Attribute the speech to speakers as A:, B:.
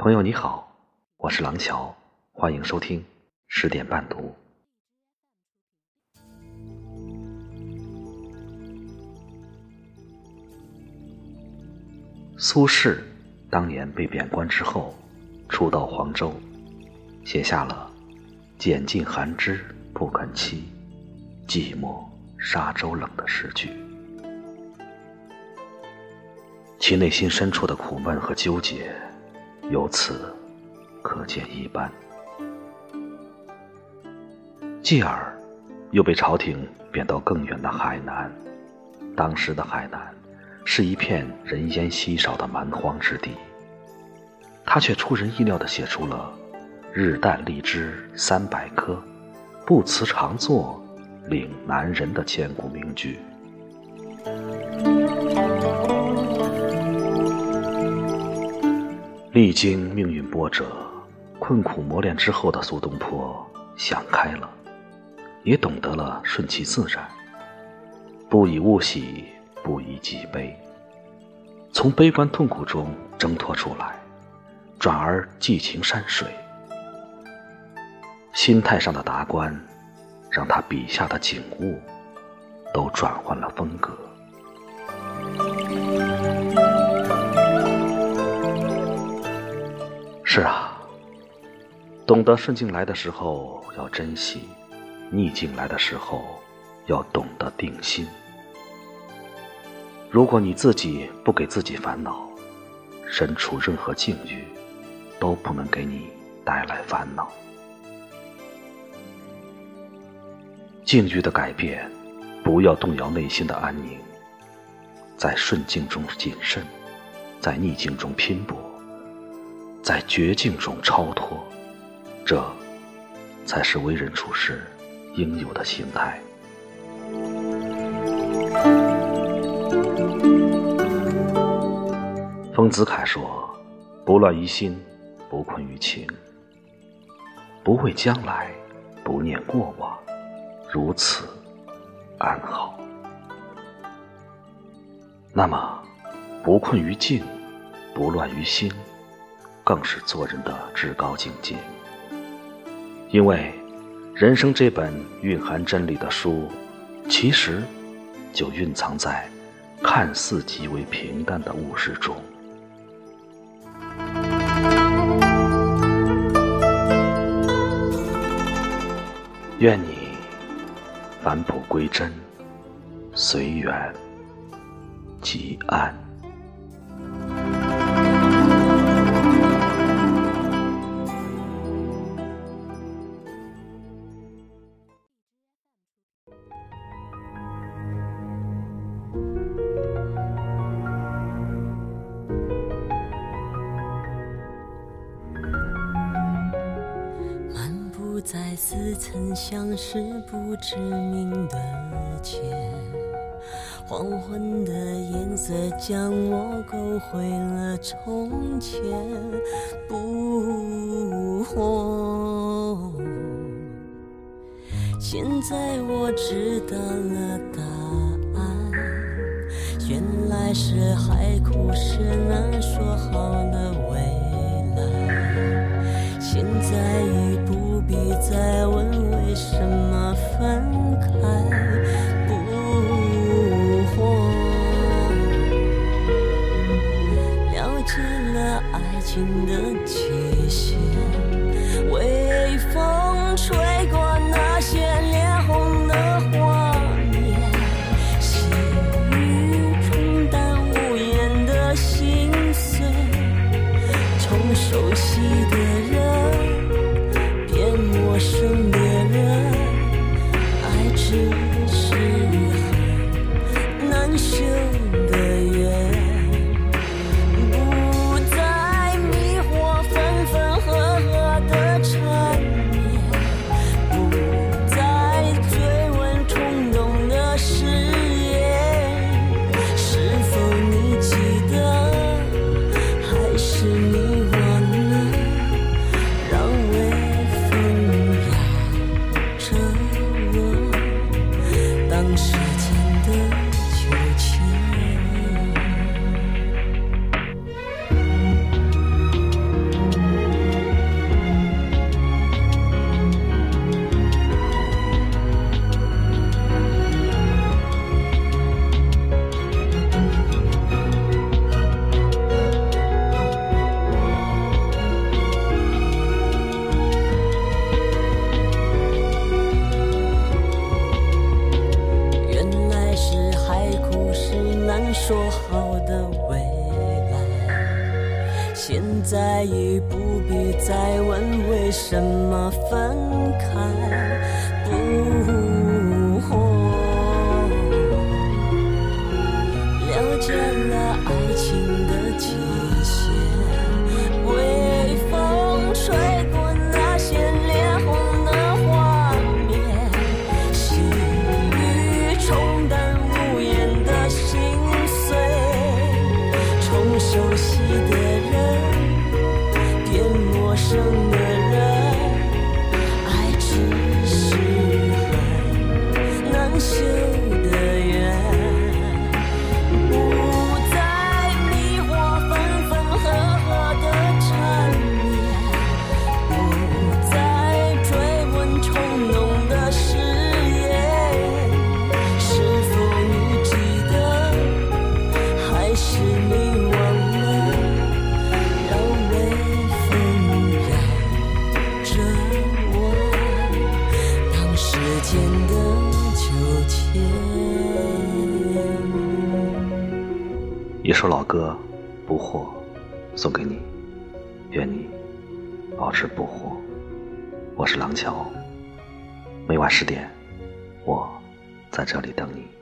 A: 朋友你好，我是廊桥，欢迎收听十点半读。苏轼当年被贬官之后，初到黄州，写下了“拣尽寒枝不肯栖，寂寞沙洲冷”的诗句，其内心深处的苦闷和纠结。由此可见一斑。继而，又被朝廷贬到更远的海南。当时的海南是一片人烟稀少的蛮荒之地，他却出人意料地写出了“日啖荔枝三百颗，不辞长作岭南人”的千古名句。历经命运波折、困苦磨练之后的苏东坡想开了，也懂得了顺其自然，不以物喜，不以己悲，从悲观痛苦中挣脱出来，转而寄情山水。心态上的达观，让他笔下的景物都转换了风格。懂得顺境来的时候要珍惜，逆境来的时候要懂得定心。如果你自己不给自己烦恼，身处任何境遇都不能给你带来烦恼。境遇的改变，不要动摇内心的安宁。在顺境中谨慎，在逆境中拼搏。在绝境中超脱，这才是为人处事应有的心态。丰子恺说：“不乱于心，不困于情，不畏将来，不念过往，如此安好。”那么，不困于境，不乱于心。更是做人的至高境界，因为人生这本蕴含真理的书，其实就蕴藏在看似极为平淡的物事中。愿你返璞归真，随缘即安。
B: 在似曾相识不知名的街，黄昏的颜色将我勾回了从前，不惑。现在我知道了答案，原来是海枯石烂的界限，现在已不必再问为什么分开不活。了解了爱情的极限，微风吹过那些脸红的画面，细雨冲淡无言的心碎，从熟悉的生
A: 一首老歌，不惑，送给你，愿你保持不惑。我是廊桥，每晚十点，我在这里等你。